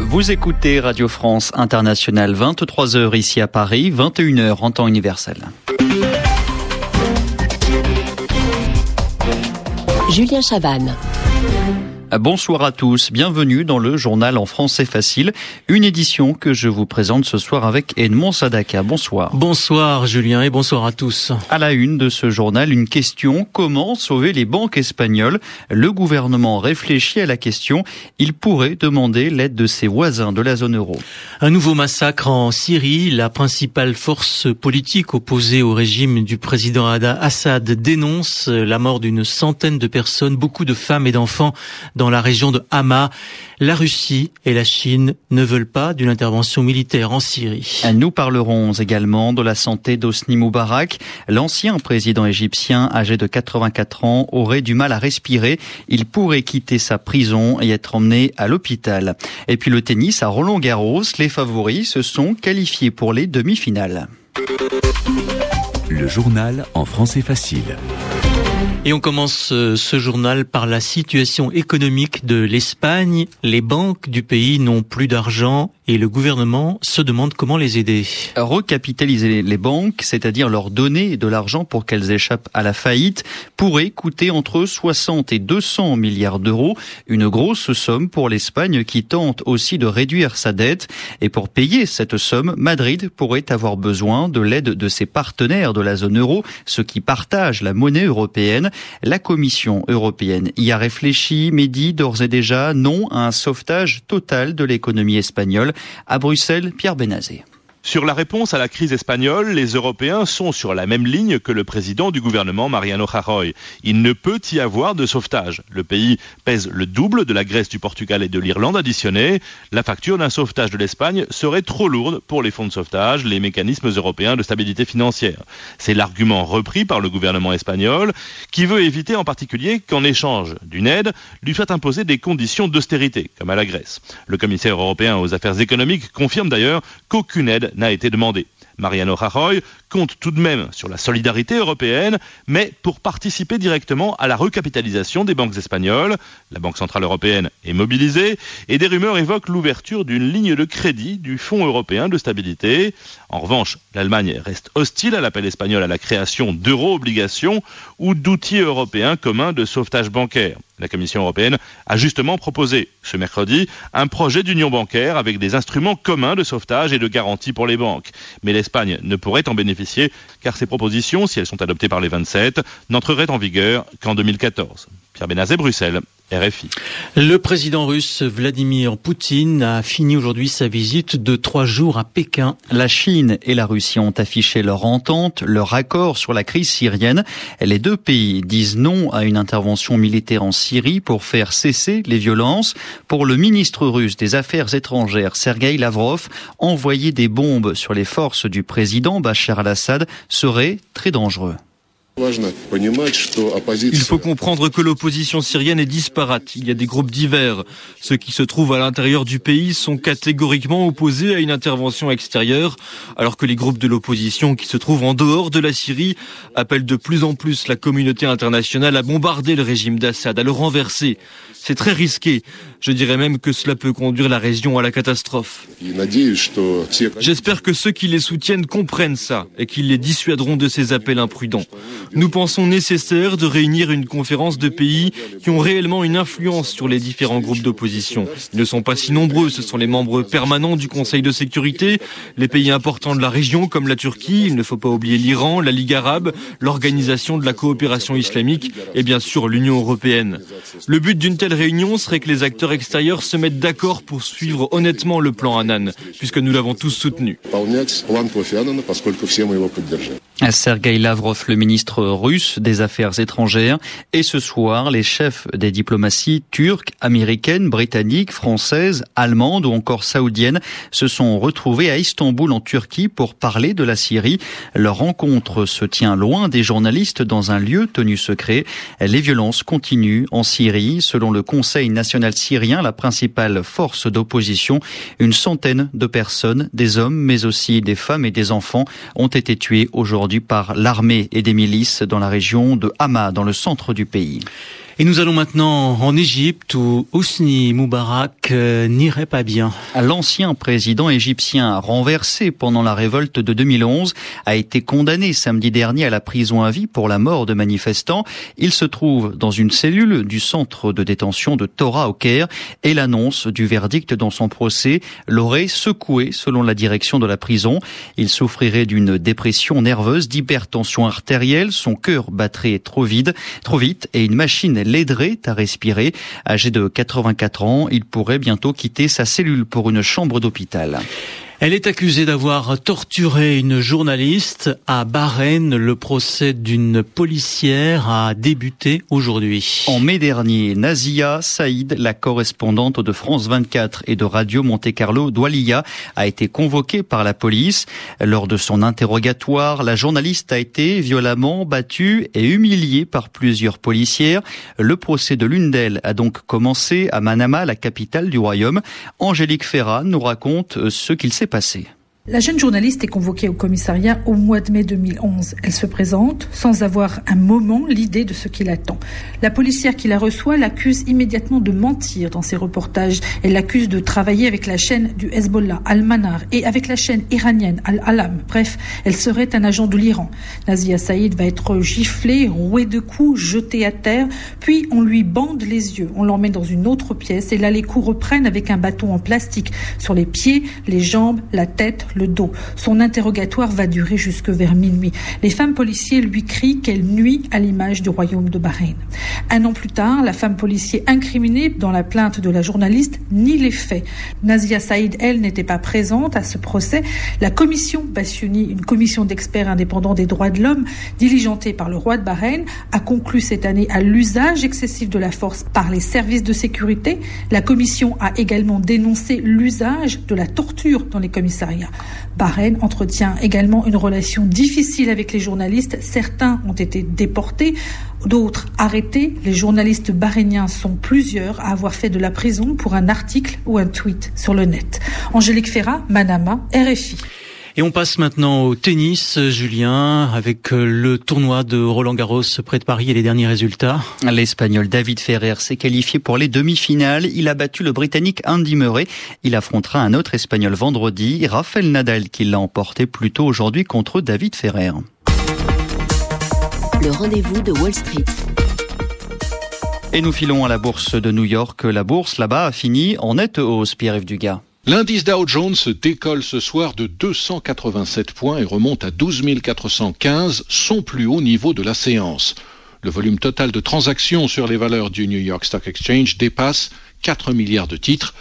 Vous écoutez Radio France Internationale 23h ici à Paris, 21h en temps universel. Julien Chavannes. Bonsoir à tous, bienvenue dans le journal en français facile, une édition que je vous présente ce soir avec Edmond Sadaka. Bonsoir. Bonsoir Julien et bonsoir à tous. À la une de ce journal, une question, comment sauver les banques espagnoles? Le gouvernement réfléchit à la question, il pourrait demander l'aide de ses voisins de la zone euro. Un nouveau massacre en Syrie, la principale force politique opposée au régime du président Assad dénonce la mort d'une centaine de personnes, beaucoup de femmes et d'enfants dans la région de Hama. La Russie et la Chine ne veulent pas d'une intervention militaire en Syrie. Nous parlerons également de la santé d'Osni Moubarak. L'ancien président égyptien âgé de 84 ans aurait du mal à respirer. Il pourrait quitter sa prison et être emmené à l'hôpital. Et puis le tennis à Roland Garros, les favoris se sont qualifiés pour les demi-finales. Le journal en français facile. Et on commence euh, ce journal par la situation économique de l'Espagne. Les banques du pays n'ont plus d'argent et le gouvernement se demande comment les aider. Recapitaliser les banques, c'est-à-dire leur donner de l'argent pour qu'elles échappent à la faillite, pourrait coûter entre 60 et 200 milliards d'euros, une grosse somme pour l'Espagne qui tente aussi de réduire sa dette. Et pour payer cette somme, Madrid pourrait avoir besoin de l'aide de ses partenaires de la zone euro, ceux qui partagent la monnaie européenne. La Commission européenne y a réfléchi, mais dit d'ores et déjà non à un sauvetage total de l'économie espagnole. À Bruxelles, Pierre Benazé. Sur la réponse à la crise espagnole, les Européens sont sur la même ligne que le président du gouvernement Mariano Rajoy. Il ne peut y avoir de sauvetage. Le pays pèse le double de la Grèce, du Portugal et de l'Irlande additionnés. La facture d'un sauvetage de l'Espagne serait trop lourde pour les fonds de sauvetage, les mécanismes européens de stabilité financière. C'est l'argument repris par le gouvernement espagnol qui veut éviter en particulier qu'en échange d'une aide, lui soit imposé des conditions d'austérité, comme à la Grèce. Le commissaire européen aux affaires économiques confirme d'ailleurs qu'aucune aide n'a été demandé. Mariano Rajoy compte tout de même sur la solidarité européenne, mais pour participer directement à la recapitalisation des banques espagnoles. La Banque Centrale Européenne est mobilisée et des rumeurs évoquent l'ouverture d'une ligne de crédit du Fonds européen de stabilité. En revanche, l'Allemagne reste hostile à l'appel espagnol à la création d'euro-obligations ou d'outils européens communs de sauvetage bancaire. La Commission européenne a justement proposé ce mercredi un projet d'union bancaire avec des instruments communs de sauvetage et de garantie pour les banques. Mais l'Espagne ne pourrait en bénéficier car ces propositions, si elles sont adoptées par les 27, n'entreraient en vigueur qu'en 2014. Pierre Benazet, Bruxelles. Le président russe Vladimir Poutine a fini aujourd'hui sa visite de trois jours à Pékin. La Chine et la Russie ont affiché leur entente, leur accord sur la crise syrienne. Les deux pays disent non à une intervention militaire en Syrie pour faire cesser les violences. Pour le ministre russe des Affaires étrangères, Sergei Lavrov, envoyer des bombes sur les forces du président Bachar al-Assad serait très dangereux. Il faut comprendre que l'opposition syrienne est disparate. Il y a des groupes divers. Ceux qui se trouvent à l'intérieur du pays sont catégoriquement opposés à une intervention extérieure, alors que les groupes de l'opposition qui se trouvent en dehors de la Syrie appellent de plus en plus la communauté internationale à bombarder le régime d'Assad, à le renverser. C'est très risqué. Je dirais même que cela peut conduire la région à la catastrophe. J'espère que ceux qui les soutiennent comprennent ça et qu'ils les dissuaderont de ces appels imprudents. Nous pensons nécessaire de réunir une conférence de pays qui ont réellement une influence sur les différents groupes d'opposition. Ils ne sont pas si nombreux, ce sont les membres permanents du Conseil de sécurité, les pays importants de la région comme la Turquie, il ne faut pas oublier l'Iran, la Ligue arabe, l'Organisation de la coopération islamique et bien sûr l'Union européenne. Le but d'une telle réunion serait que les acteurs extérieurs se mettent d'accord pour suivre honnêtement le plan Annan, puisque nous l'avons tous soutenu. Sergei Lavrov, le ministre russe des Affaires étrangères. Et ce soir, les chefs des diplomaties turques, américaines, britanniques, françaises, allemandes ou encore saoudiennes se sont retrouvés à Istanbul en Turquie pour parler de la Syrie. Leur rencontre se tient loin des journalistes dans un lieu tenu secret. Les violences continuent en Syrie. Selon le Conseil national syrien, la principale force d'opposition, une centaine de personnes, des hommes mais aussi des femmes et des enfants, ont été tués aujourd'hui par l'armée et des milices dans la région de Hama, dans le centre du pays. Et nous allons maintenant en Égypte où Hosni Moubarak euh, n'irait pas bien. L'ancien président égyptien renversé pendant la révolte de 2011 a été condamné samedi dernier à la prison à vie pour la mort de manifestants. Il se trouve dans une cellule du centre de détention de Torah au Caire et l'annonce du verdict dans son procès l'aurait secoué selon la direction de la prison. Il souffrirait d'une dépression nerveuse, d'hypertension artérielle, son cœur battrait trop vide, trop vite et une machine l'aiderait à respirer. Âgé de 84 ans, il pourrait bientôt quitter sa cellule pour une chambre d'hôpital. Elle est accusée d'avoir torturé une journaliste à Bahreïn. Le procès d'une policière a débuté aujourd'hui. En mai dernier, Nazia Saïd, la correspondante de France 24 et de Radio Monte Carlo d'Oualiya, a été convoquée par la police. Lors de son interrogatoire, la journaliste a été violemment battue et humiliée par plusieurs policières. Le procès de l'une d'elles a donc commencé à Manama, la capitale du royaume. Angélique Ferrat nous raconte ce qu'il s'est passé. La jeune journaliste est convoquée au commissariat au mois de mai 2011. Elle se présente sans avoir un moment l'idée de ce qui l'attend. La policière qui la reçoit l'accuse immédiatement de mentir dans ses reportages. Elle l'accuse de travailler avec la chaîne du Hezbollah, Al-Manar, et avec la chaîne iranienne, Al-Alam. Bref, elle serait un agent de l'Iran. Nazia Saïd va être giflée, rouée de coups, jetée à terre, puis on lui bande les yeux. On l'emmène dans une autre pièce et là les coups reprennent avec un bâton en plastique sur les pieds, les jambes, la tête, le dos. Son interrogatoire va durer jusque vers minuit. Les femmes policiers lui crient qu'elle nuit à l'image du royaume de Bahreïn. Un an plus tard, la femme policier incriminée dans la plainte de la journaliste nie les faits. Nazia Saïd, elle, n'était pas présente à ce procès. La commission Bassioni, une commission d'experts indépendants des droits de l'homme, diligentée par le roi de Bahreïn, a conclu cette année à l'usage excessif de la force par les services de sécurité. La commission a également dénoncé l'usage de la torture dans les commissariats. Bahreïn entretient également une relation difficile avec les journalistes. Certains ont été déportés, d'autres arrêtés. Les journalistes bahreïniens sont plusieurs à avoir fait de la prison pour un article ou un tweet sur le net. Angélique Ferrat, Manama, RFI. Et on passe maintenant au tennis, Julien, avec euh, le tournoi de Roland Garros près de Paris et les derniers résultats. L'Espagnol David Ferrer s'est qualifié pour les demi-finales. Il a battu le Britannique Andy Murray. Il affrontera un autre Espagnol vendredi, Rafael Nadal, qui l'a emporté plus tôt aujourd'hui contre David Ferrer. Le rendez-vous de Wall Street. Et nous filons à la bourse de New York. La bourse là-bas a fini en nette hausse, Pierre-Yves Dugas. L'indice Dow Jones décolle ce soir de 287 points et remonte à 12 415, son plus haut niveau de la séance. Le volume total de transactions sur les valeurs du New York Stock Exchange dépasse 4 milliards de titres.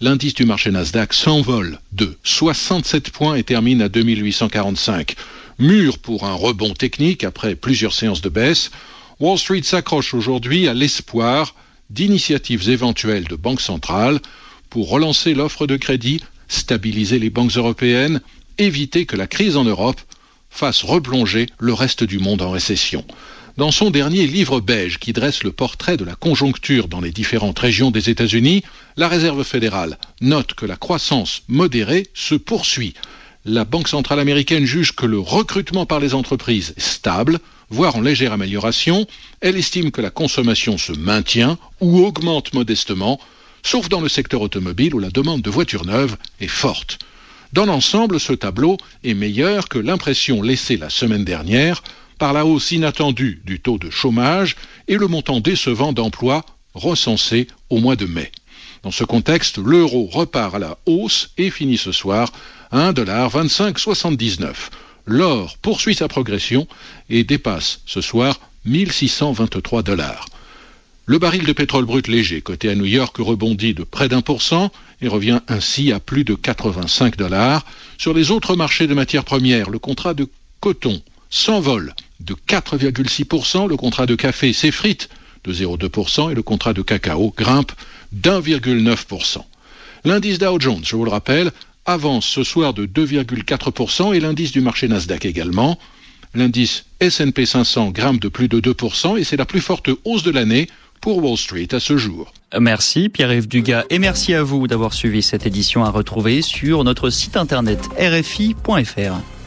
L'indice du marché Nasdaq s'envole de 67 points et termine à 2845. Mûr pour un rebond technique après plusieurs séances de baisse, Wall Street s'accroche aujourd'hui à l'espoir d'initiatives éventuelles de banques centrales pour relancer l'offre de crédit, stabiliser les banques européennes, éviter que la crise en Europe fasse replonger le reste du monde en récession. Dans son dernier livre beige qui dresse le portrait de la conjoncture dans les différentes régions des États-Unis, la Réserve fédérale note que la croissance modérée se poursuit. La Banque centrale américaine juge que le recrutement par les entreprises est stable, voire en légère amélioration. Elle estime que la consommation se maintient ou augmente modestement, sauf dans le secteur automobile où la demande de voitures neuves est forte. Dans l'ensemble, ce tableau est meilleur que l'impression laissée la semaine dernière par la hausse inattendue du taux de chômage et le montant décevant d'emplois recensés au mois de mai. Dans ce contexte, l'euro repart à la hausse et finit ce soir à 1,2579. L'or poursuit sa progression et dépasse ce soir 1623 dollars. Le baril de pétrole brut léger coté à New York rebondit de près d'un pour cent et revient ainsi à plus de 85 dollars. Sur les autres marchés de matières premières, le contrat de coton s'envole de 4,6%, le contrat de café s'effrite de 0,2% et le contrat de cacao grimpe d'1,9%. L'indice Dow Jones, je vous le rappelle, avance ce soir de 2,4% et l'indice du marché Nasdaq également. L'indice S&P 500 grimpe de plus de 2% et c'est la plus forte hausse de l'année pour Wall Street à ce jour. Merci Pierre-Yves Dugas et merci à vous d'avoir suivi cette édition à retrouver sur notre site internet rfi.fr.